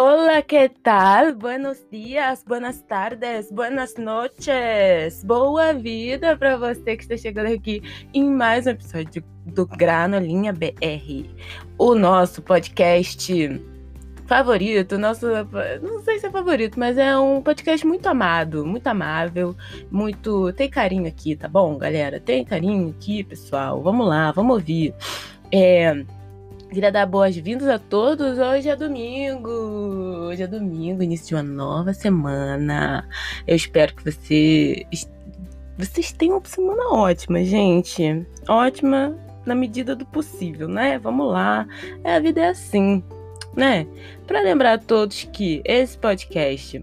Hola, ¿qué tal? Buenos dias, buenas tardes, buenas noches. Boa vida para você que está chegando aqui em mais um episódio do Granolinha BR, o nosso podcast favorito, nosso, não sei se é favorito, mas é um podcast muito amado, muito amável, muito tem carinho aqui, tá bom, galera? Tem carinho aqui, pessoal. Vamos lá, vamos ouvir. É, Queria dar boas-vindas a todos. Hoje é domingo. Hoje é domingo, início de uma nova semana. Eu espero que você vocês tenham uma semana ótima, gente. Ótima na medida do possível, né? Vamos lá. É, a vida é assim, né? Para lembrar a todos que esse podcast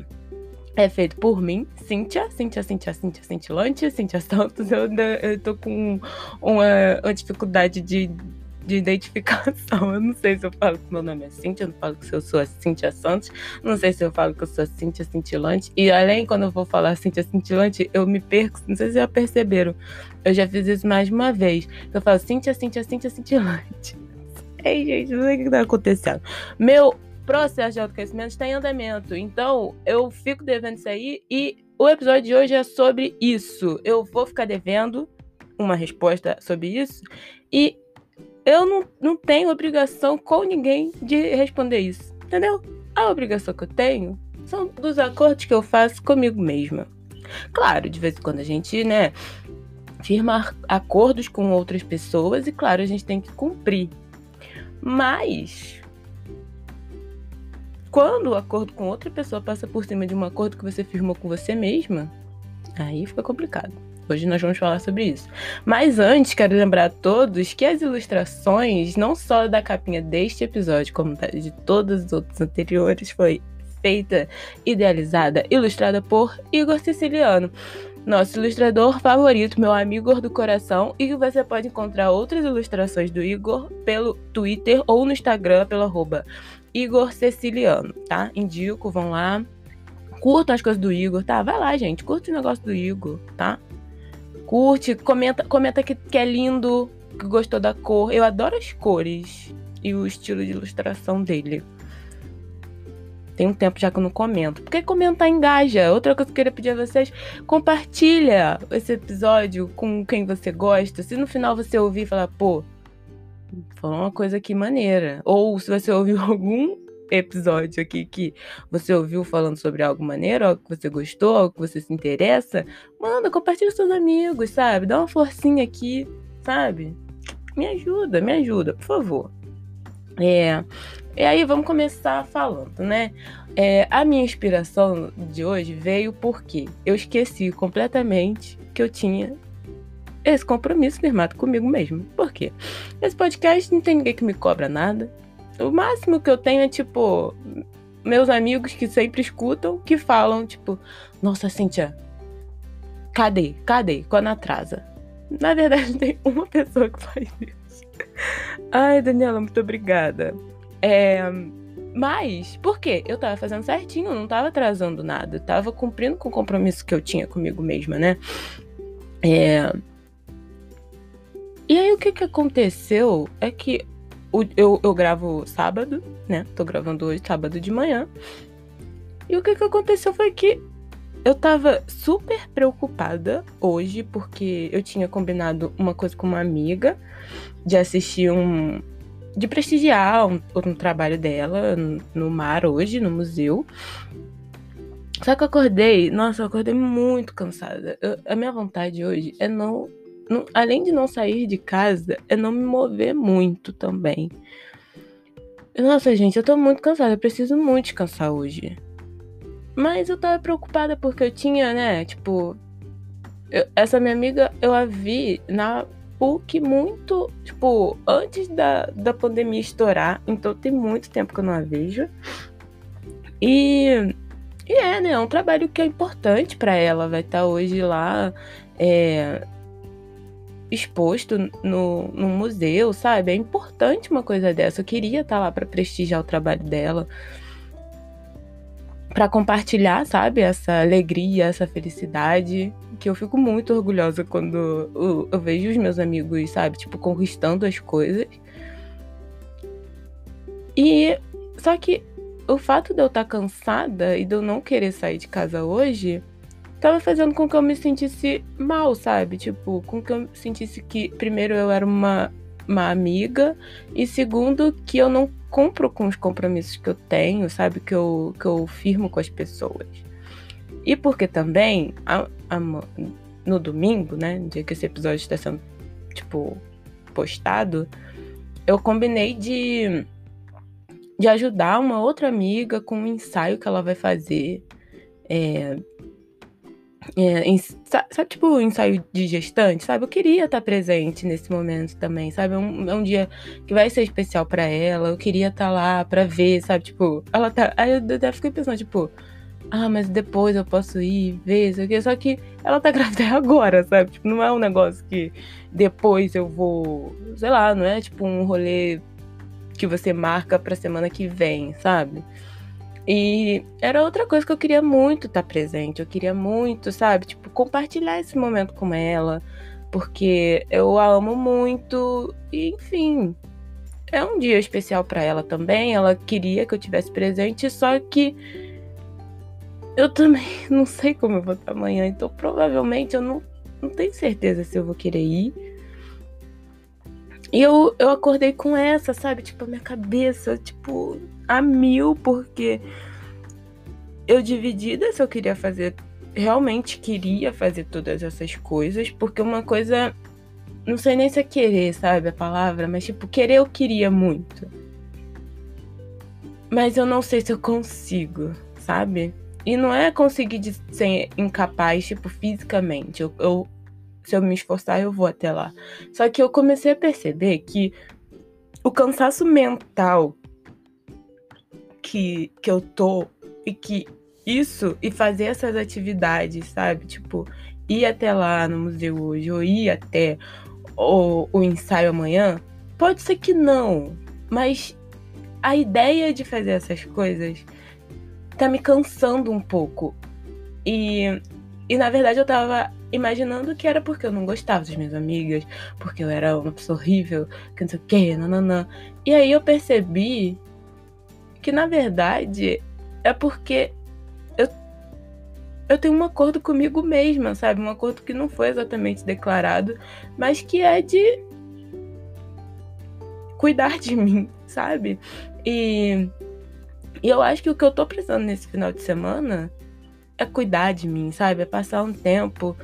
é feito por mim, Cíntia, Cíntia, Cíntia, Cíntia, Cintilante, Cíntia Santos. Eu, eu tô com uma, uma dificuldade de de identificação. Eu não sei se eu falo que meu nome é Cintia, eu não falo que eu sou a Cintia Santos, não sei se eu falo que eu sou a Cintia Cintilante. E além, quando eu vou falar Cintia Cintilante, eu me perco. Não sei se já perceberam. Eu já fiz isso mais de uma vez. Eu falo Cintia, Cintia, Cintia Cintilante. Ei, gente, não sei o que está acontecendo. Meu processo de autoconhecimento está em andamento. Então, eu fico devendo isso aí. E o episódio de hoje é sobre isso. Eu vou ficar devendo uma resposta sobre isso. E eu não, não tenho obrigação com ninguém de responder isso, entendeu? A obrigação que eu tenho são dos acordos que eu faço comigo mesma. Claro, de vez em quando a gente, né, firma acordos com outras pessoas e, claro, a gente tem que cumprir. Mas quando o acordo com outra pessoa passa por cima de um acordo que você firmou com você mesma, aí fica complicado. Hoje nós vamos falar sobre isso. Mas antes, quero lembrar a todos que as ilustrações, não só da capinha deste episódio, como de todos os outros anteriores, foi feita, idealizada, ilustrada por Igor Siciliano, nosso ilustrador favorito, meu amigo do coração, e que você pode encontrar outras ilustrações do Igor pelo Twitter ou no Instagram pelo arroba Igor Ceciliano, tá? Indico, vão lá. Curtam as coisas do Igor, tá? Vai lá, gente. Curta o negócio do Igor, tá? Curte, comenta, comenta que, que é lindo, que gostou da cor. Eu adoro as cores e o estilo de ilustração dele. Tem um tempo já que eu não comento. Porque comentar engaja. Outra coisa que eu queria pedir a vocês: compartilha esse episódio com quem você gosta. Se no final você ouvir e falar, pô, falou uma coisa aqui maneira. Ou se você ouviu algum episódio aqui que você ouviu falando sobre algo maneiro, algo que você gostou, algo que você se interessa, manda, compartilha com seus amigos, sabe? Dá uma forcinha aqui, sabe? Me ajuda, me ajuda, por favor. É, e aí vamos começar falando, né? É, a minha inspiração de hoje veio porque eu esqueci completamente que eu tinha esse compromisso firmado comigo mesmo. Por quê? Esse podcast não tem ninguém que me cobra nada. O máximo que eu tenho é, tipo, meus amigos que sempre escutam, que falam, tipo, nossa, Cintia, cadê? Cadê? Quando atrasa? Na verdade, tem uma pessoa que faz isso. Ai, Daniela, muito obrigada. É, mas, por quê? Eu tava fazendo certinho, não tava atrasando nada. Tava cumprindo com o compromisso que eu tinha comigo mesma, né? É... E aí, o que que aconteceu é que eu, eu gravo sábado, né? Tô gravando hoje, sábado de manhã. E o que que aconteceu foi que eu tava super preocupada hoje, porque eu tinha combinado uma coisa com uma amiga de assistir um. de prestigiar um, um trabalho dela no mar hoje, no museu. Só que eu acordei, nossa, eu acordei muito cansada. Eu, a minha vontade hoje é não não, além de não sair de casa, é não me mover muito também. Nossa, gente, eu tô muito cansada. Eu preciso muito descansar hoje. Mas eu tava preocupada porque eu tinha, né? Tipo, eu, essa minha amiga eu a vi na PUC muito, tipo, antes da, da pandemia estourar. Então tem muito tempo que eu não a vejo. E, e é, né? É um trabalho que é importante para ela. Vai estar tá hoje lá. É, exposto no, no museu, sabe? É importante uma coisa dessa. Eu queria estar lá para prestigiar o trabalho dela, para compartilhar, sabe? Essa alegria, essa felicidade, que eu fico muito orgulhosa quando eu, eu vejo os meus amigos, sabe? Tipo, conquistando as coisas. E só que o fato de eu estar tá cansada e de eu não querer sair de casa hoje tava fazendo com que eu me sentisse mal, sabe? Tipo, com que eu sentisse que, primeiro, eu era uma, uma amiga, e segundo, que eu não cumpro com os compromissos que eu tenho, sabe? Que eu, que eu firmo com as pessoas. E porque também, a, a, no domingo, né? No dia que esse episódio está sendo, tipo, postado, eu combinei de, de ajudar uma outra amiga com um ensaio que ela vai fazer. É, é, em, sabe, tipo, ensaio de gestante, sabe? Eu queria estar presente nesse momento também, sabe? É um, é um dia que vai ser especial para ela, eu queria estar lá para ver, sabe? Tipo, ela tá. Aí eu até fiquei pensando, tipo, ah, mas depois eu posso ir, ver, isso aqui. Só que ela tá grávida agora, sabe? Tipo, não é um negócio que depois eu vou. Sei lá, não é tipo um rolê que você marca pra semana que vem, sabe? E era outra coisa que eu queria muito estar tá presente. Eu queria muito, sabe? Tipo, compartilhar esse momento com ela. Porque eu a amo muito. E, enfim. É um dia especial para ela também. Ela queria que eu tivesse presente, só que eu também não sei como eu vou estar amanhã. Então, provavelmente, eu não, não tenho certeza se eu vou querer ir. E eu, eu acordei com essa, sabe? Tipo, a minha cabeça, tipo, a mil, porque eu dividida se eu queria fazer, realmente queria fazer todas essas coisas, porque uma coisa, não sei nem se é querer, sabe a palavra, mas tipo, querer eu queria muito. Mas eu não sei se eu consigo, sabe? E não é conseguir de ser incapaz, tipo, fisicamente. Eu, eu, se eu me esforçar, eu vou até lá. Só que eu comecei a perceber que o cansaço mental que, que eu tô e que isso e fazer essas atividades, sabe? Tipo, ir até lá no museu hoje ou ir até o, o ensaio amanhã, pode ser que não, mas a ideia de fazer essas coisas tá me cansando um pouco. E, e na verdade eu tava imaginando que era porque eu não gostava das minhas amigas, porque eu era uma pessoa horrível, que não sei o que, nananã. E aí eu percebi que na verdade é porque eu, eu tenho um acordo comigo mesma, sabe? Um acordo que não foi exatamente declarado, mas que é de cuidar de mim, sabe? E, e eu acho que o que eu tô precisando nesse final de semana é cuidar de mim, sabe? É passar um tempo,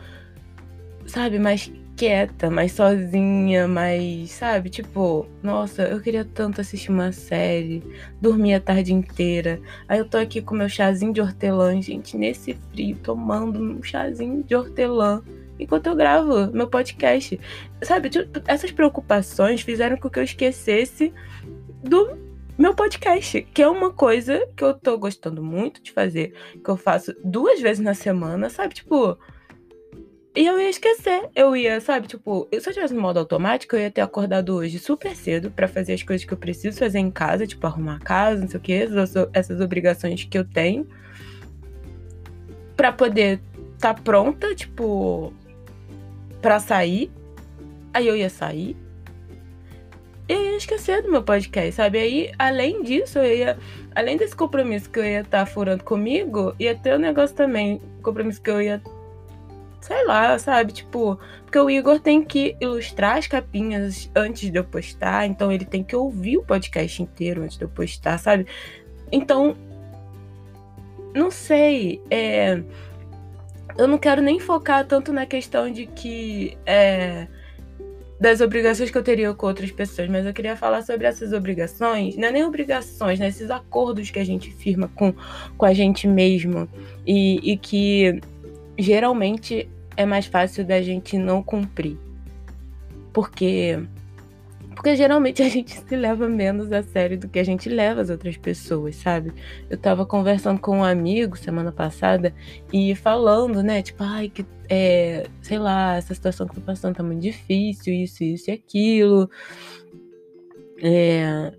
sabe, mais quieta, mais sozinha, mais, sabe? Tipo, nossa, eu queria tanto assistir uma série, dormir a tarde inteira. Aí eu tô aqui com meu chazinho de hortelã, gente, nesse frio, tomando um chazinho de hortelã enquanto eu gravo meu podcast. Sabe, tipo, essas preocupações fizeram com que eu esquecesse do meu podcast, que é uma coisa que eu tô gostando muito de fazer, que eu faço duas vezes na semana, sabe? Tipo, e eu ia esquecer. Eu ia, sabe, tipo, se eu tivesse no modo automático, eu ia ter acordado hoje super cedo para fazer as coisas que eu preciso fazer em casa, tipo, arrumar a casa, não sei o que, essas, essas obrigações que eu tenho. para poder estar tá pronta, tipo, para sair. Aí eu ia sair. Eu ia esquecer do meu podcast, sabe? Aí, além disso, eu ia. Além desse compromisso que eu ia estar tá furando comigo, ia ter um negócio também. Compromisso que eu ia sei lá, sabe? Tipo, porque o Igor tem que ilustrar as capinhas antes de eu postar, então ele tem que ouvir o podcast inteiro antes de eu postar, sabe? Então, não sei, é, eu não quero nem focar tanto na questão de que é, das obrigações que eu teria com outras pessoas, mas eu queria falar sobre essas obrigações, não é nem obrigações, né? Esses acordos que a gente firma com, com a gente mesmo e, e que geralmente é mais fácil da gente não cumprir. Porque porque geralmente a gente se leva menos a sério do que a gente leva as outras pessoas, sabe? Eu tava conversando com um amigo semana passada e falando, né? Tipo, ai, que é, sei lá, essa situação que eu tô passando tá muito difícil, isso, isso e aquilo. É,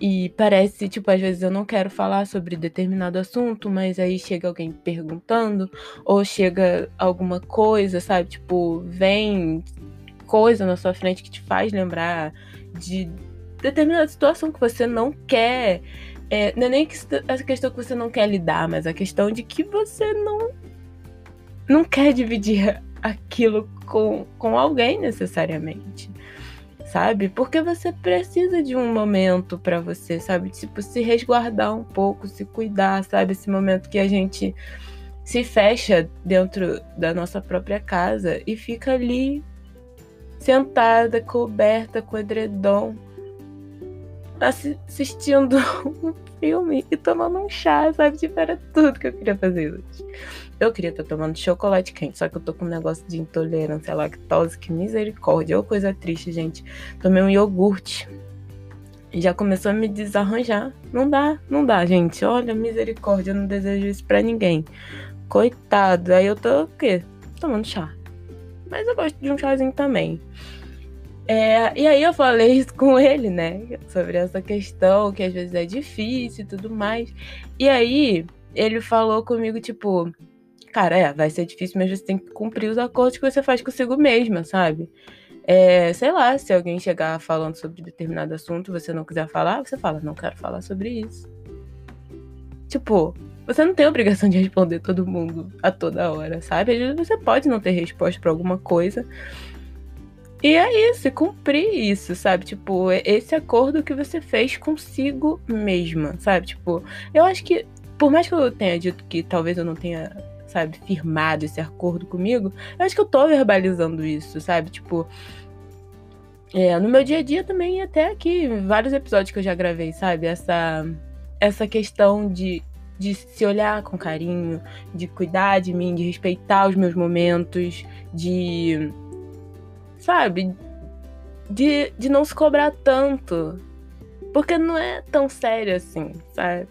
e parece, tipo, às vezes eu não quero falar sobre determinado assunto, mas aí chega alguém perguntando, ou chega alguma coisa, sabe? Tipo, vem coisa na sua frente que te faz lembrar de determinada situação que você não quer É, não é nem que, a questão que você não quer lidar, mas a questão de que você não. Não quer dividir aquilo com, com alguém necessariamente sabe? Porque você precisa de um momento para você, sabe? Tipo, se resguardar um pouco, se cuidar, sabe? Esse momento que a gente se fecha dentro da nossa própria casa e fica ali sentada, coberta com edredom, assistindo um filme e tomando um chá, sabe? Tipo, era tudo que eu queria fazer hoje. Eu queria estar tomando chocolate quente, só que eu tô com um negócio de intolerância à lactose, que misericórdia. Ô, coisa triste, gente. Tomei um iogurte. Já começou a me desarranjar. Não dá, não dá, gente. Olha, misericórdia, eu não desejo isso pra ninguém. Coitado. Aí eu tô o quê? Tomando chá. Mas eu gosto de um chazinho também. É, e aí eu falei isso com ele, né? Sobre essa questão, que às vezes é difícil e tudo mais. E aí ele falou comigo, tipo, cara, é, vai ser difícil, mas você tem que cumprir os acordos que você faz consigo mesma, sabe? É, sei lá, se alguém chegar falando sobre determinado assunto, você não quiser falar, você fala, não quero falar sobre isso. Tipo, você não tem obrigação de responder todo mundo a toda hora, sabe? Às vezes você pode não ter resposta para alguma coisa. E é isso, cumprir isso, sabe? Tipo, é esse acordo que você fez consigo mesma, sabe? Tipo, eu acho que, por mais que eu tenha dito que talvez eu não tenha sabe, firmado esse acordo comigo, eu acho que eu tô verbalizando isso, sabe? Tipo, é, no meu dia a dia também, até aqui, vários episódios que eu já gravei, sabe? Essa, essa questão de, de se olhar com carinho, de cuidar de mim, de respeitar os meus momentos, de. Sabe? De, de não se cobrar tanto. Porque não é tão sério assim, sabe?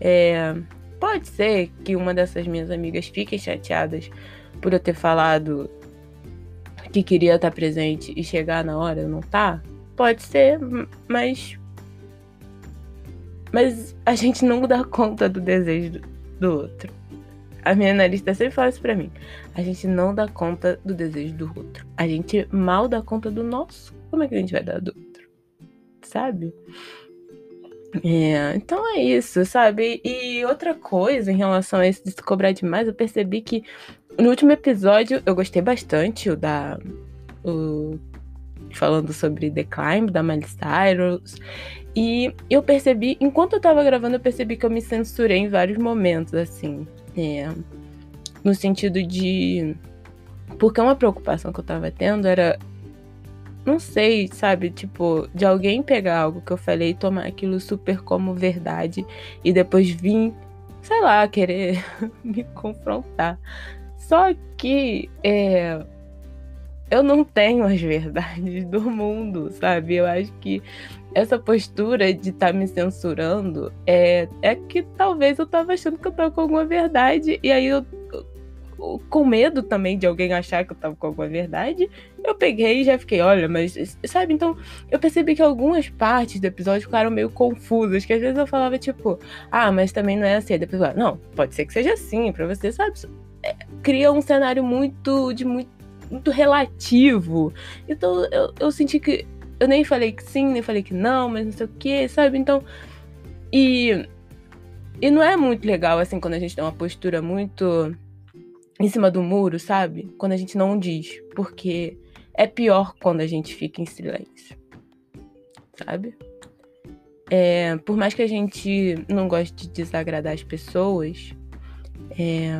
É. Pode ser que uma dessas minhas amigas fique chateadas por eu ter falado que queria estar presente e chegar na hora não tá. Pode ser, mas. Mas a gente não dá conta do desejo do outro. A minha analista sempre fala isso pra mim. A gente não dá conta do desejo do outro. A gente mal dá conta do nosso. Como é que a gente vai dar do outro? Sabe? É, então é isso, sabe? E outra coisa em relação a isso de se cobrar demais, eu percebi que no último episódio eu gostei bastante, o da. O, falando sobre The Climb, da Miley Cyrus. E eu percebi, enquanto eu tava gravando, eu percebi que eu me censurei em vários momentos, assim. É, no sentido de. Porque uma preocupação que eu tava tendo era não sei, sabe? Tipo, de alguém pegar algo que eu falei e tomar aquilo super como verdade e depois vir, sei lá, querer me confrontar. Só que é, eu não tenho as verdades do mundo, sabe? Eu acho que essa postura de estar tá me censurando é, é que talvez eu tava achando que eu tava com alguma verdade e aí eu com medo também de alguém achar que eu tava com alguma verdade, eu peguei e já fiquei, olha, mas sabe? Então eu percebi que algumas partes do episódio ficaram meio confusas, que às vezes eu falava tipo, ah, mas também não é assim. Depois, não, pode ser que seja assim para você, sabe? É, cria um cenário muito de muito, muito relativo. Então eu, eu senti que eu nem falei que sim, nem falei que não, mas não sei o que, sabe? Então e e não é muito legal assim quando a gente tem uma postura muito em cima do muro, sabe? Quando a gente não diz. Porque é pior quando a gente fica em silêncio. Sabe? É, por mais que a gente não goste de desagradar as pessoas, é,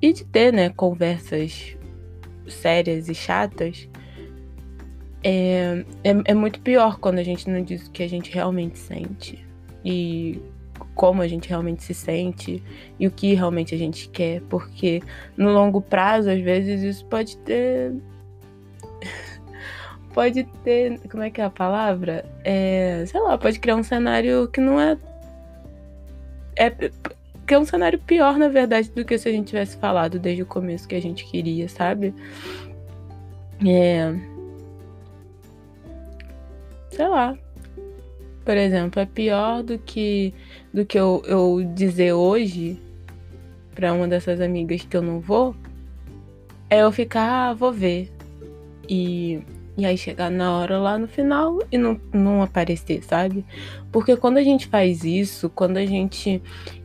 e de ter, né, conversas sérias e chatas, é, é, é muito pior quando a gente não diz o que a gente realmente sente. E como a gente realmente se sente e o que realmente a gente quer, porque no longo prazo, às vezes, isso pode ter. pode ter. Como é que é a palavra? É, sei lá, pode criar um cenário que não é. É, que é um cenário pior, na verdade, do que se a gente tivesse falado desde o começo que a gente queria, sabe? É. Sei lá. Por exemplo, é pior do que do que eu, eu dizer hoje para uma dessas amigas que eu não vou, é eu ficar, ah, vou ver. E E aí chegar na hora lá no final e não, não aparecer, sabe? Porque quando a gente faz isso, quando a gente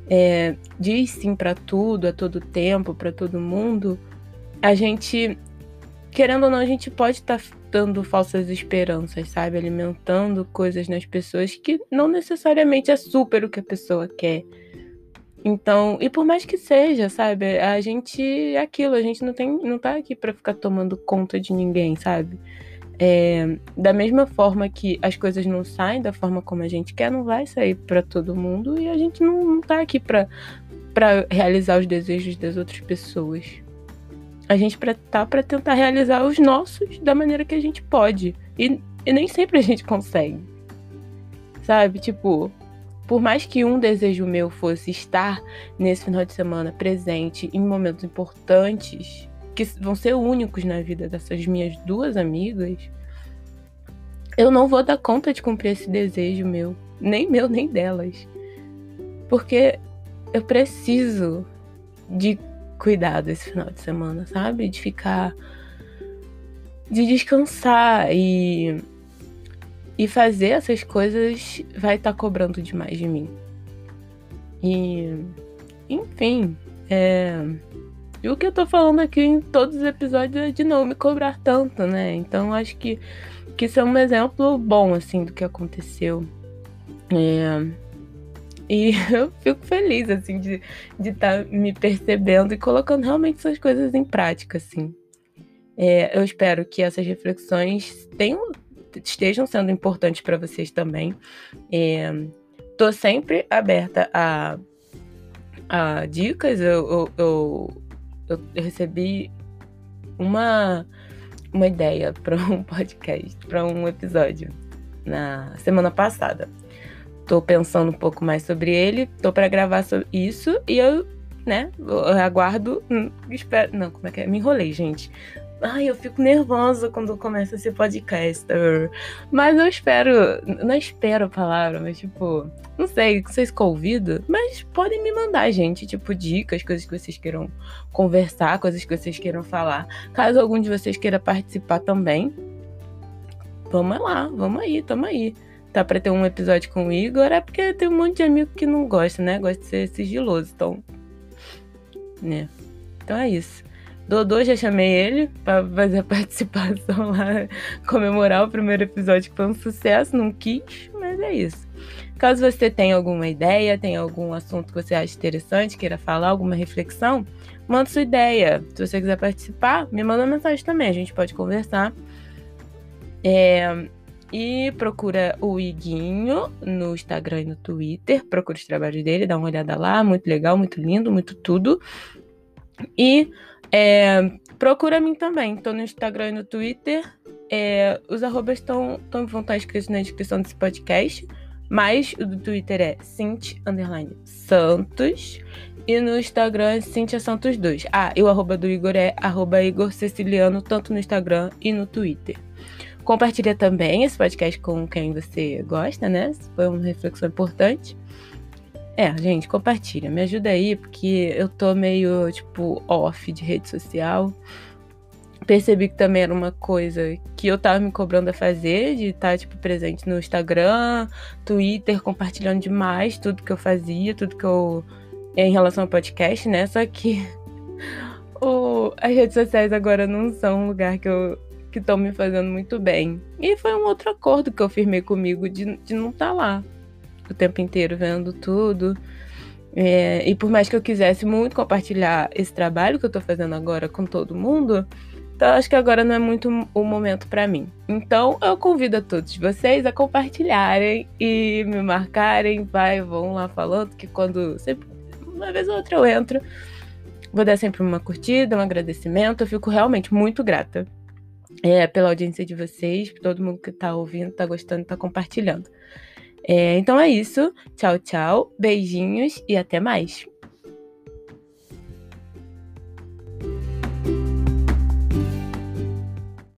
é, diz sim para tudo, a todo tempo, para todo mundo, a gente, querendo ou não, a gente pode estar tá dando falsas esperanças, sabe? Alimentando coisas nas pessoas que não necessariamente é super o que a pessoa quer. Então, e por mais que seja, sabe? A gente é aquilo, a gente não tem, não tá aqui para ficar tomando conta de ninguém, sabe? É, da mesma forma que as coisas não saem da forma como a gente quer, não vai sair para todo mundo e a gente não, não tá aqui para realizar os desejos das outras pessoas. A gente pra, tá para tentar realizar os nossos da maneira que a gente pode. E, e nem sempre a gente consegue. Sabe? Tipo, por mais que um desejo meu fosse estar nesse final de semana presente em momentos importantes, que vão ser únicos na vida dessas minhas duas amigas, eu não vou dar conta de cumprir esse desejo meu, nem meu, nem delas. Porque eu preciso de cuidar desse final de semana, sabe? De ficar. de descansar e. E fazer essas coisas vai estar tá cobrando demais de mim. E. Enfim, é. E o que eu tô falando aqui em todos os episódios é de não me cobrar tanto, né? Então acho que, que isso é um exemplo bom, assim, do que aconteceu. É... E eu fico feliz, assim, de estar tá me percebendo e colocando realmente essas coisas em prática, assim. É, eu espero que essas reflexões tenham, estejam sendo importantes para vocês também. É, tô sempre aberta a, a dicas. eu, eu, eu eu, recebi uma, uma ideia para um podcast, para um episódio na semana passada. Tô pensando um pouco mais sobre ele, tô para gravar isso e eu, né, eu aguardo, hum, espero, não, como é que é? Me enrolei, gente. Ai, eu fico nervosa quando começa esse podcast. Mas eu espero. Não espero a palavra, mas tipo. Não sei, vocês convido, mas podem me mandar, gente, tipo, dicas, coisas que vocês queiram conversar, coisas que vocês queiram falar. Caso algum de vocês queira participar também, vamos lá, vamos aí, tamo aí. Tá pra ter um episódio com o Igor, é porque tem um monte de amigo que não gosta, né? Gosta de ser sigiloso, então. Né? Então é isso. Dodô, já chamei ele para fazer a participação lá, comemorar o primeiro episódio que foi um sucesso, não quis, mas é isso. Caso você tenha alguma ideia, tenha algum assunto que você acha interessante, queira falar, alguma reflexão, manda sua ideia. Se você quiser participar, me manda mensagem também, a gente pode conversar. É, e procura o Iguinho no Instagram e no Twitter. Procura os trabalhos dele, dá uma olhada lá. Muito legal, muito lindo, muito tudo. E é, procura mim também. Tô no Instagram e no Twitter. É, os arrobas estão vão estar escritos na descrição desse podcast. Mas o do Twitter é Cint Santos. E no Instagram é Cintia Santos 2. Ah, e o arroba do Igor é arroba Igor Ceciliano, tanto no Instagram e no Twitter. Compartilha também esse podcast com quem você gosta, né? Foi uma reflexão importante. É, gente, compartilha. Me ajuda aí, porque eu tô meio, tipo, off de rede social. Percebi que também era uma coisa que eu tava me cobrando a fazer, de estar, tá, tipo, presente no Instagram, Twitter, compartilhando demais tudo que eu fazia, tudo que eu. em relação ao podcast, né? Só que o, as redes sociais agora não são um lugar que eu que estão me fazendo muito bem. E foi um outro acordo que eu firmei comigo de, de não estar tá lá o tempo inteiro vendo tudo. É, e por mais que eu quisesse muito compartilhar esse trabalho que eu tô fazendo agora com todo mundo, então acho que agora não é muito o momento para mim. Então eu convido a todos vocês a compartilharem e me marcarem, vai, vão lá falando que quando sempre uma vez ou outra eu entro, vou dar sempre uma curtida, um agradecimento, eu fico realmente muito grata. É, pela audiência de vocês, todo mundo que tá ouvindo, tá gostando, tá compartilhando. É, então é isso. Tchau, tchau. Beijinhos e até mais.